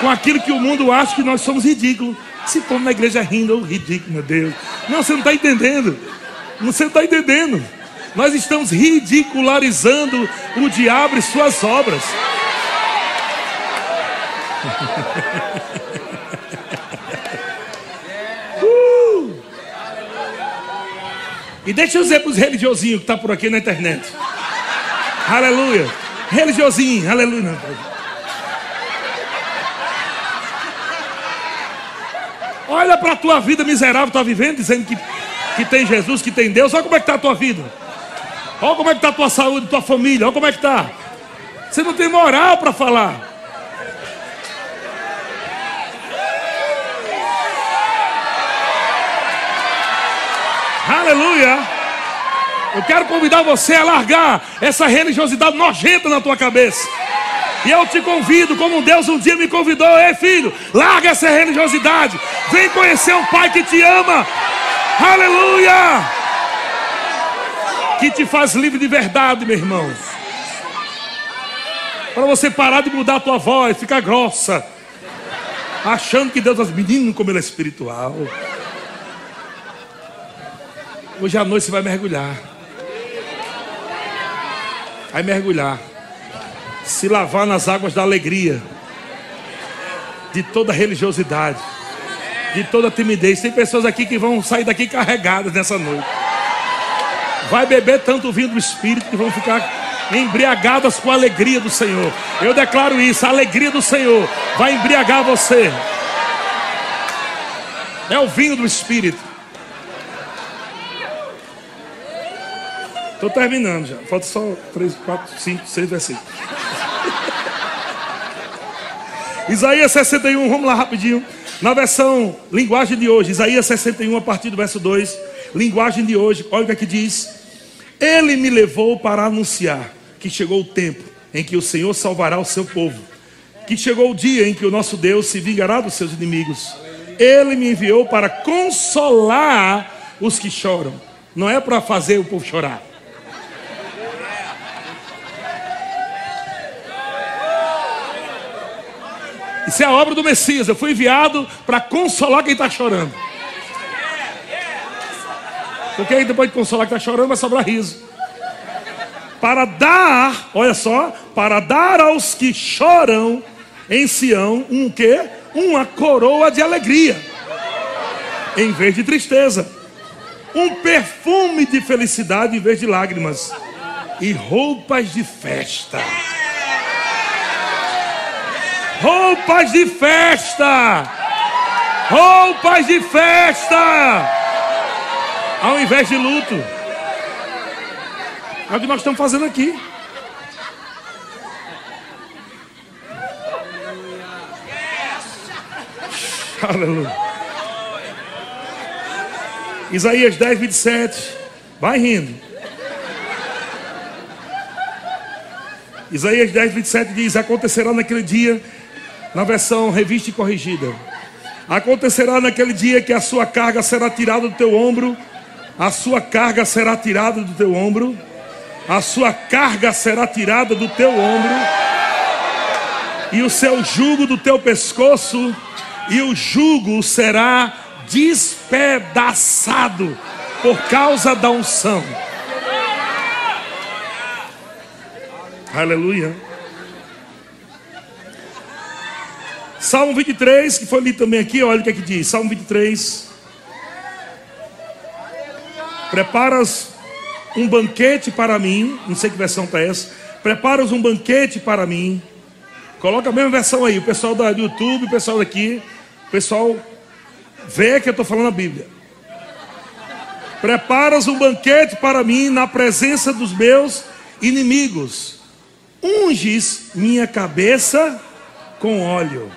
Com aquilo que o mundo acha que nós somos ridículos. Se povo na igreja rindo, oh, ridículo, meu Deus. Não, você não está entendendo. Você não está entendendo. Nós estamos ridicularizando o diabo e suas obras. uh! E deixa eu dizer para os religiosinhos que estão tá por aqui na internet. Aleluia. Religiosinho, aleluia. Olha para a tua vida miserável, está vivendo, dizendo que, que tem Jesus, que tem Deus. Olha como é que está a tua vida. Olha como é que está a tua saúde, tua família. Olha como é que está. Você não tem moral para falar. Aleluia. Eu quero convidar você a largar essa religiosidade nojenta na tua cabeça. E eu te convido, como Deus um dia me convidou, ei filho, larga essa religiosidade. Vem conhecer um Pai que te ama. Aleluia! Que te faz livre de verdade, meu irmão. Para você parar de mudar a tua voz, ficar grossa. Achando que Deus é menino como ele é espiritual. Hoje à noite você vai mergulhar. Vai mergulhar. Se lavar nas águas da alegria. De toda religiosidade de toda timidez. Tem pessoas aqui que vão sair daqui carregadas nessa noite. Vai beber tanto vinho do Espírito que vão ficar embriagadas com a alegria do Senhor. Eu declaro isso: a alegria do Senhor vai embriagar você. É o vinho do Espírito. Estou terminando já. Falta só 3, 4, 5, 6 versículos. Isaías 61, vamos lá rapidinho. Na versão linguagem de hoje, Isaías 61, a partir do verso 2, linguagem de hoje, olha o que aqui é diz: Ele me levou para anunciar que chegou o tempo em que o Senhor salvará o seu povo, que chegou o dia em que o nosso Deus se vingará dos seus inimigos. Ele me enviou para consolar os que choram, não é para fazer o povo chorar. Isso é a obra do Messias. Eu fui enviado para consolar quem está chorando. Porque aí depois de consolar quem está chorando, vai sobrar riso. Para dar, olha só, para dar aos que choram em Sião um quê? Uma coroa de alegria, em vez de tristeza. Um perfume de felicidade em vez de lágrimas. E roupas de festa roupas de festa, roupas de festa, ao invés de luto. É o que nós estamos fazendo aqui. Aleluia. Isaías 10, 27. Vai rindo. Isaías 10, 27 diz: Acontecerá naquele dia na versão revista e corrigida. Acontecerá naquele dia que a sua carga será tirada do teu ombro, a sua carga será tirada do teu ombro, a sua carga será tirada do teu ombro, e o seu jugo do teu pescoço, e o jugo será despedaçado por causa da unção. Aleluia. Salmo 23, que foi lido também aqui, olha o que é que diz. Salmo 23. Preparas um banquete para mim. Não sei que versão está essa. Preparas um banquete para mim. Coloca a mesma versão aí. O pessoal do YouTube, o pessoal daqui. O pessoal vê que eu estou falando a Bíblia. Preparas um banquete para mim na presença dos meus inimigos. Unges minha cabeça com óleo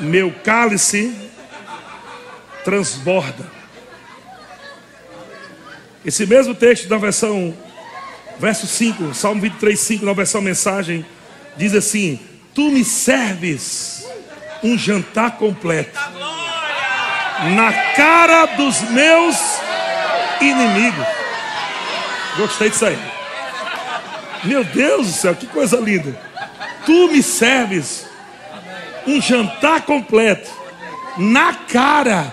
meu cálice transborda. Esse mesmo texto da versão, verso 5, Salmo 23, 5, na versão mensagem, diz assim: Tu me serves um jantar completo na cara dos meus inimigos. Gostei disso aí. Meu Deus do céu, que coisa linda. Tu me serves um jantar completo na cara,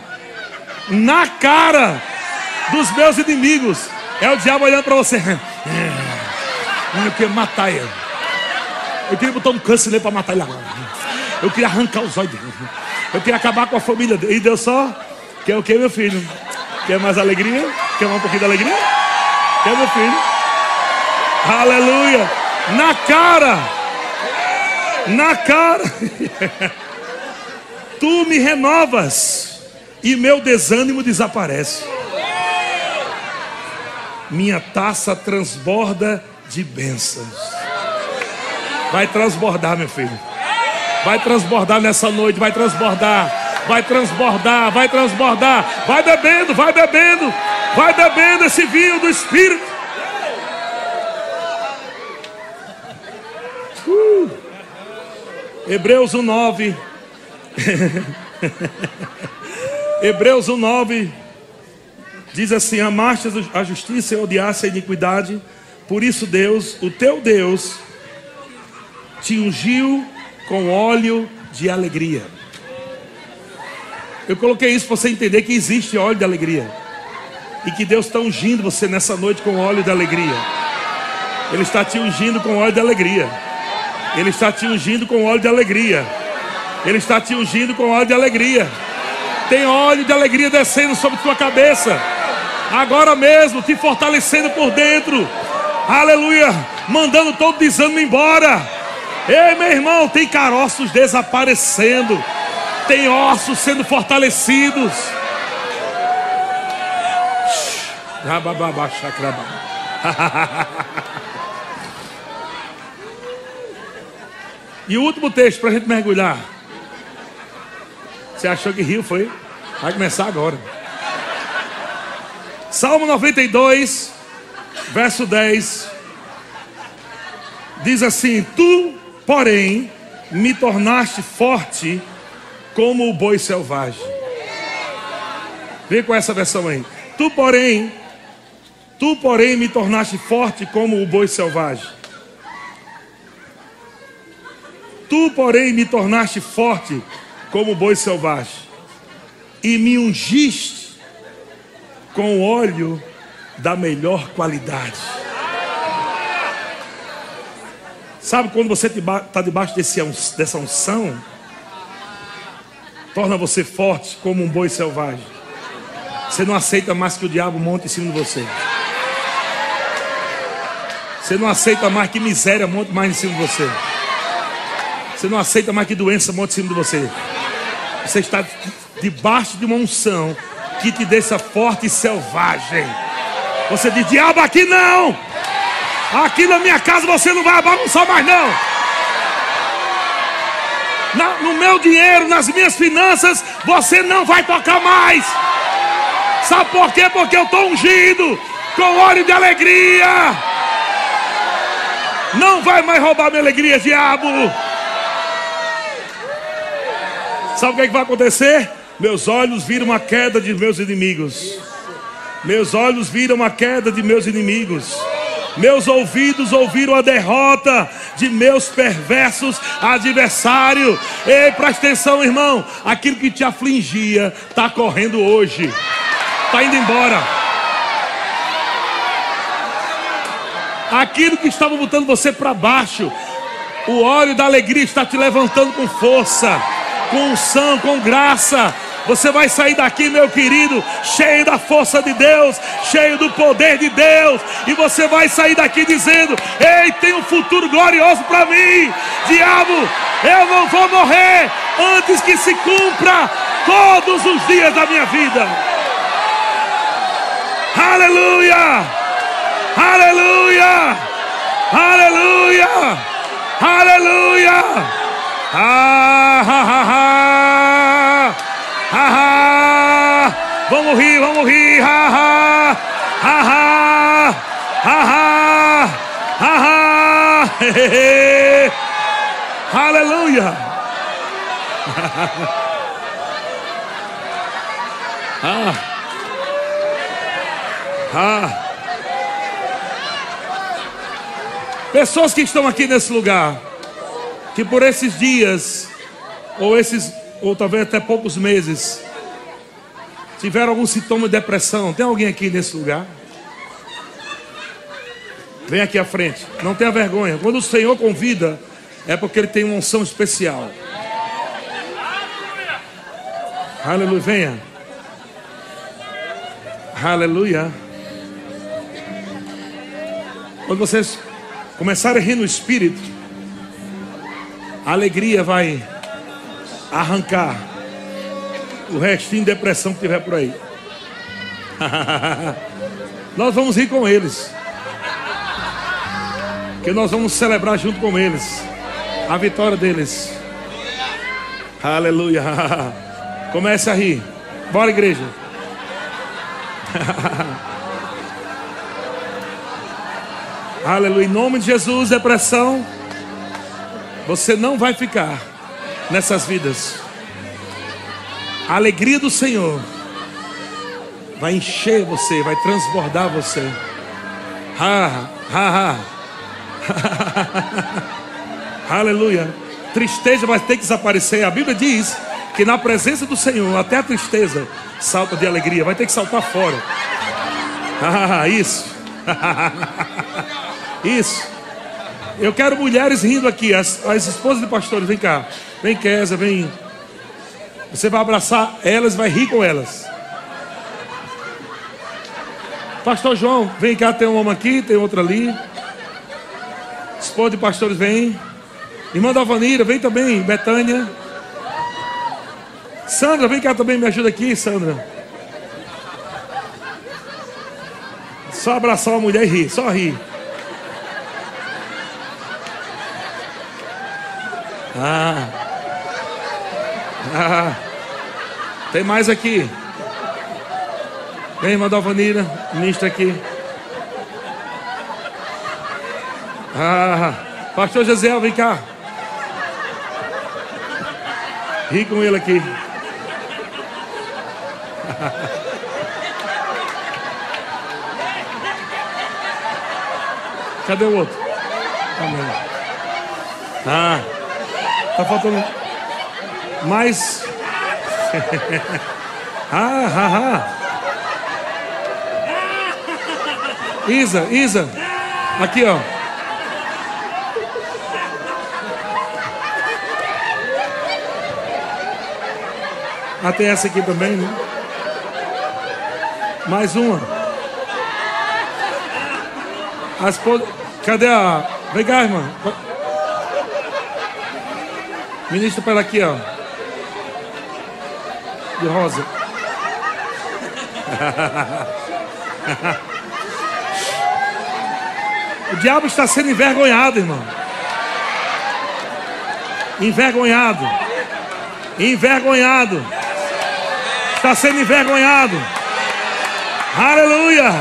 na cara dos meus inimigos. É o diabo olhando para você. Eu queria matar ele. Eu queria botar um câncer nele para matar ele agora. Eu queria arrancar os olhos dele. Eu queria acabar com a família dele. E deu só. Quer o que, meu filho? Quer mais alegria? Quer mais um pouquinho de alegria? Quer, meu filho? Aleluia! Na cara! Na cara! tu me renovas e meu desânimo desaparece. Minha taça transborda de bênçãos. Vai transbordar, meu filho. Vai transbordar nessa noite, vai transbordar, vai transbordar, vai transbordar. Vai bebendo, vai bebendo, vai bebendo esse vinho do Espírito. Hebreus 1,9. Hebreus 1,9 diz assim: Amaste a justiça e odiaste a iniquidade, por isso Deus, o teu Deus, te ungiu com óleo de alegria. Eu coloquei isso para você entender que existe óleo de alegria. E que Deus está ungindo você nessa noite com óleo de alegria. Ele está te ungindo com óleo de alegria. Ele está te ungindo com óleo de alegria. Ele está te ungindo com óleo de alegria. Tem óleo de alegria descendo sobre tua cabeça. Agora mesmo, te fortalecendo por dentro. Aleluia. Mandando todo desânimo embora. Ei, meu irmão, tem caroços desaparecendo. Tem ossos sendo fortalecidos. e o último texto para a gente mergulhar. Você achou que riu, foi? Vai começar agora. Salmo 92, verso 10. Diz assim: Tu Porém, me tornaste forte como o boi selvagem. Vem com essa versão aí. Tu, porém, tu, porém, me tornaste forte como o boi selvagem. Tu, porém, me tornaste forte como boi selvagem. E me ungiste com óleo da melhor qualidade. Sabe quando você está debaixo desse, dessa unção? Torna você forte como um boi selvagem. Você não aceita mais que o diabo monte em cima de você. Você não aceita mais que miséria monte mais em cima de você. Você não aceita mais que doença monte em cima de você. Você está debaixo de uma unção que te deixa forte e selvagem. Você diz: diabo, aqui não! Aqui na minha casa você não vai bagunçar mais não. Na, no meu dinheiro, nas minhas finanças, você não vai tocar mais. Sabe por quê? Porque eu estou ungido com óleo de alegria. Não vai mais roubar minha alegria, diabo. Sabe o que, é que vai acontecer? Meus olhos viram a queda de meus inimigos. Meus olhos viram a queda de meus inimigos. Meus ouvidos ouviram a derrota de meus perversos adversários. Ei, presta atenção, irmão. Aquilo que te afligia está correndo hoje, está indo embora. Aquilo que estava botando você para baixo, o óleo da alegria está te levantando com força, com unção, com graça. Você vai sair daqui, meu querido, cheio da força de Deus, cheio do poder de Deus, e você vai sair daqui dizendo: Ei, tem um futuro glorioso para mim, diabo, eu não vou morrer antes que se cumpra todos os dias da minha vida. Aleluia! Aleluia! Aleluia! Aleluia! Ah, ha, ha, ha. Vamos rir, vamos rir. Ha, ha, ha, ha, ha, ha, ha, ha. Aleluia. ah. Ah. Pessoas que estão aqui nesse lugar, que por esses dias, ou esses, ou talvez até poucos meses, tiveram algum sintoma de depressão. Tem alguém aqui nesse lugar? Vem aqui à frente. Não tenha vergonha. Quando o Senhor convida, é porque Ele tem uma unção especial. Aleluia. Venha. Aleluia. Quando vocês começarem a rir no espírito, a alegria vai arrancar o restinho de depressão que tiver por aí. nós vamos rir com eles. Que nós vamos celebrar junto com eles a vitória deles. Aleluia. Comece a rir. Bora, igreja. Aleluia. Em nome de Jesus, depressão. Você não vai ficar nessas vidas. A alegria do Senhor vai encher você, vai transbordar você. Ha, ha, ha. Aleluia. Tristeza vai ter que desaparecer. A Bíblia diz que na presença do Senhor, até a tristeza salta de alegria, vai ter que saltar fora. Ah, isso. Isso. Eu quero mulheres rindo aqui, as, as esposas de pastores, vem cá. Vem, Kézia, vem. Você vai abraçar elas, vai rir com elas. Pastor João, vem cá, tem um homem aqui, tem outro ali. Esposa de pastores, vem. Irmã da Vanira, vem também, Betânia. Sandra, vem cá também, me ajuda aqui, Sandra. Só abraçar uma mulher e rir, só rir. Ah. Ah. Tem mais aqui. Vem, irmã Dalvanira, ministra aqui. Ah. Pastor Gisele, vem cá. Ri com ele aqui. Cadê o outro? Amém. Ah. Tá faltando mais. ah, ah, ah. Isa, Isa. Aqui, ó. Ah, tem essa aqui também, né? Mais uma. As Cadê a. Vem cá, irmã. Ministra para aqui, ó. De rosa. o diabo está sendo envergonhado, irmão. Envergonhado. Envergonhado. Está sendo envergonhado. Aleluia.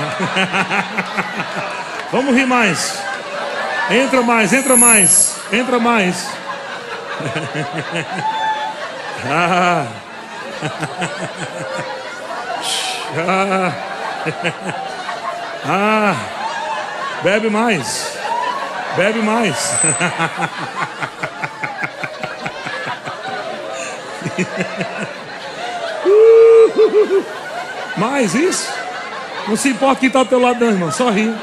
Vamos rir mais. Entra mais, entra mais, entra mais ah. Ah. ah. Bebe mais. Bebe mais. mais isso? Não se importa quem está ao teu lado, não, irmão. Só ri.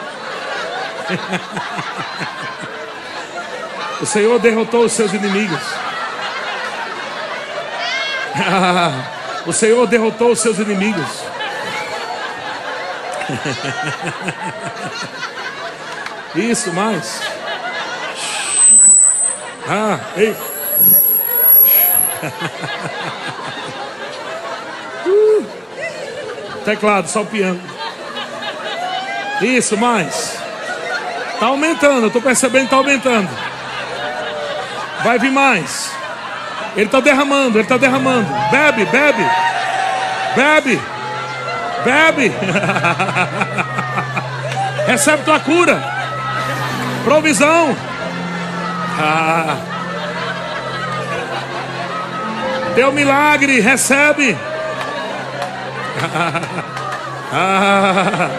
O Senhor derrotou os seus inimigos. o Senhor derrotou os seus inimigos. Isso, mais. Ah, ei. Uh. Teclado, só o piano. Isso, mais. Tá aumentando, eu tô percebendo que tá aumentando. Vai vir mais. Ele está derramando, ele está derramando. Bebe, bebe. Bebe. Bebe. Recebe tua cura. Provisão. Ah. Teu milagre, recebe. Ah.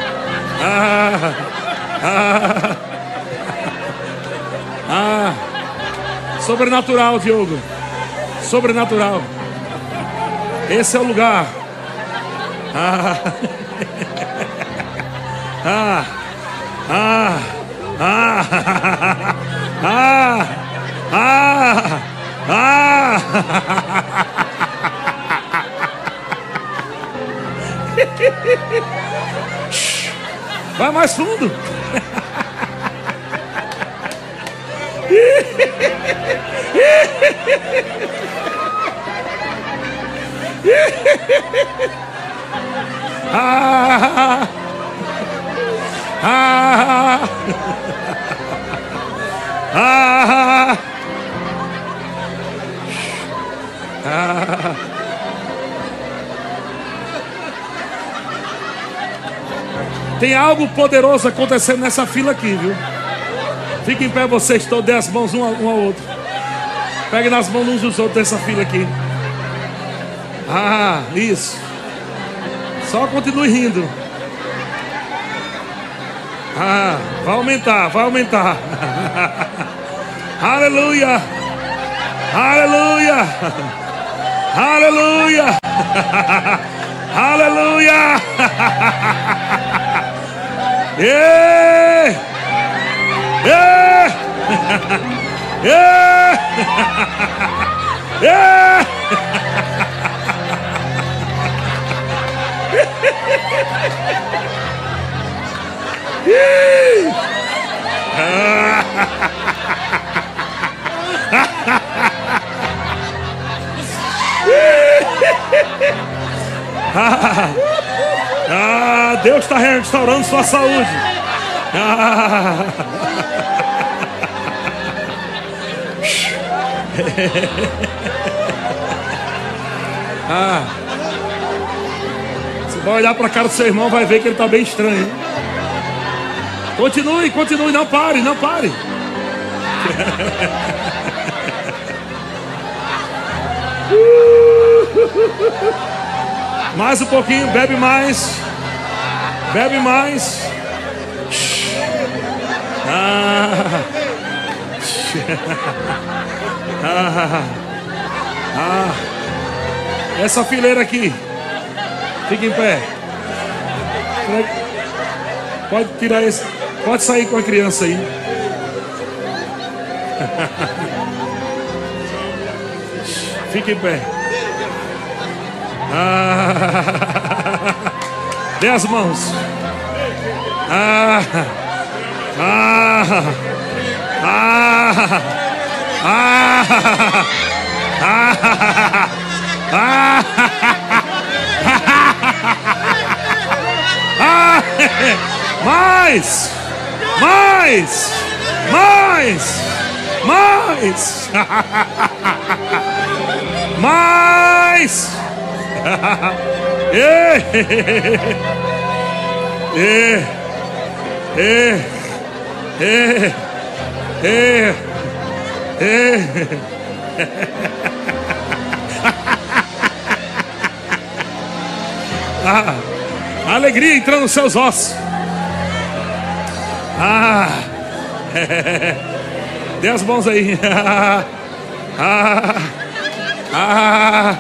Ah. Ah. Ah. ah. Sobrenatural, Diogo. Sobrenatural. Esse é o lugar. Ah. Ah. Ah. Ah. Ah. Ah. Ah. Vai mais fundo. ah, ah, ah, ah. Tem algo poderoso acontecendo nessa fila aqui, viu? Fiquem em pé vocês todos, dê as mãos um ao outro. Pegue nas mãos uns dos outros dessa fila aqui. Ah, isso. Só continue rindo. Ah, vai aumentar, vai aumentar. Aleluia. Aleluia. Aleluia. Aleluia. Yeah. Yeah. Yeah. Yeah. ah, Deus está restaurando sua saúde. Ah. ah. Você vai olhar para a cara do seu irmão, vai ver que ele está bem estranho. Hein? Continue, continue, não pare, não pare. Mais um pouquinho, bebe mais. Bebe mais. Ah. Ah. Ah. Essa fileira aqui. Fica em pé. Pode tirar esse. Pode sair com a criança aí. Fique em pé. Ah, dê as mãos. Ah, ah, ah, ah, ah, ah, ah, mais, mais, mais, mais. Mais! é, é, é, é, é. Ah, alegria entrando nos seus ossos. Ah, dê as mãos aí. Ah, ah.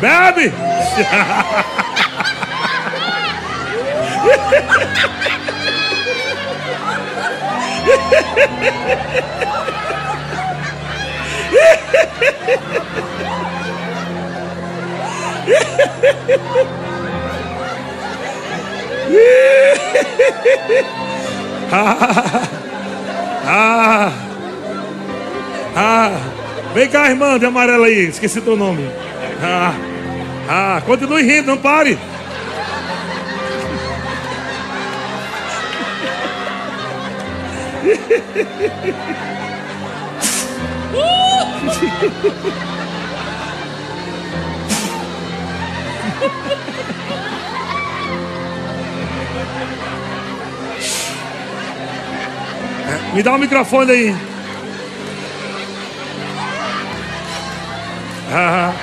Bebe! Ah, ah, ah. Vem cá, irmã de amarela aí, esqueci teu nome. Ah, ah, continue rindo, não pare. Me dá o um microfone aí. Ah,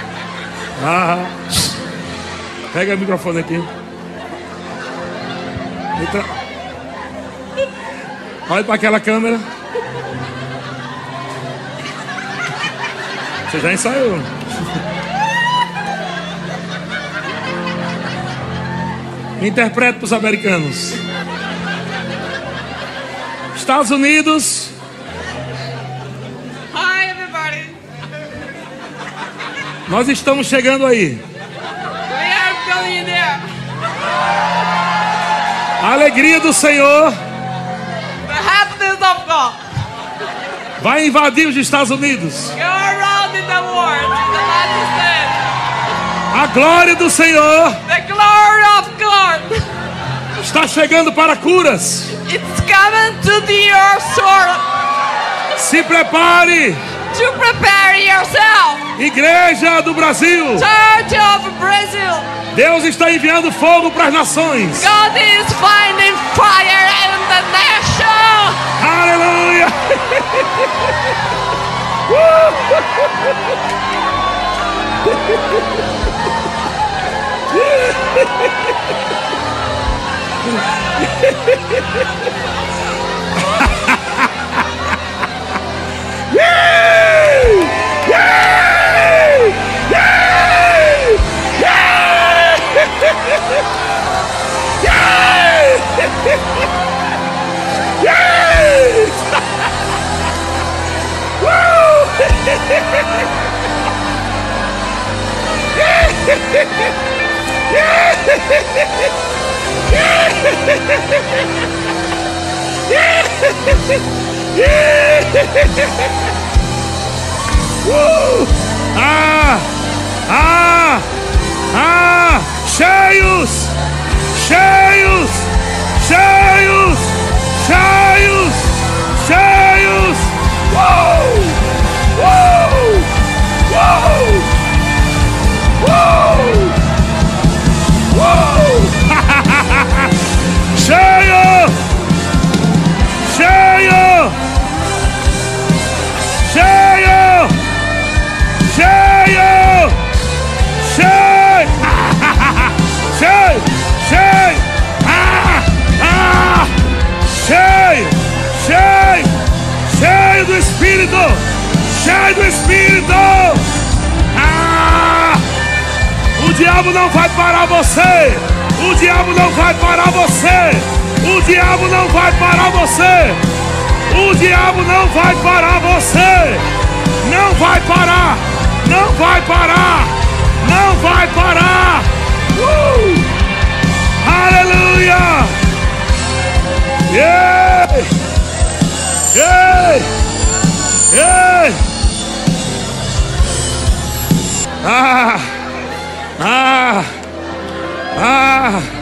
ah. Pega o microfone aqui. Entra. Olha para aquela câmera. Você já ensaiou. Interprete para os americanos. Estados Unidos. Hi, everybody. Nós estamos chegando aí. We are going there. A alegria do Senhor vai invadir os Estados Unidos. The A glória do Senhor the glory of God. está chegando para curas. It's coming to the earth. Se prepare, To prepare yourself. Igreja do Brasil. Church of Brazil. Deus está enviando fogo para as nações. God is finding fire in the nation. Aleluia! Ah! Ah! Ah! Cheios! Cheios! Cheios! Cheios! Cheios! Uou! Uou! Uou! Cheio do Espírito! Ah! O diabo não vai parar você! O diabo não vai parar você! O diabo não vai parar você! O diabo não vai parar você! Não vai parar! Não vai parar! Não vai parar! Uh! Aleluia! Yeah! Yeah! Yeah! Ah! Ah! Ah!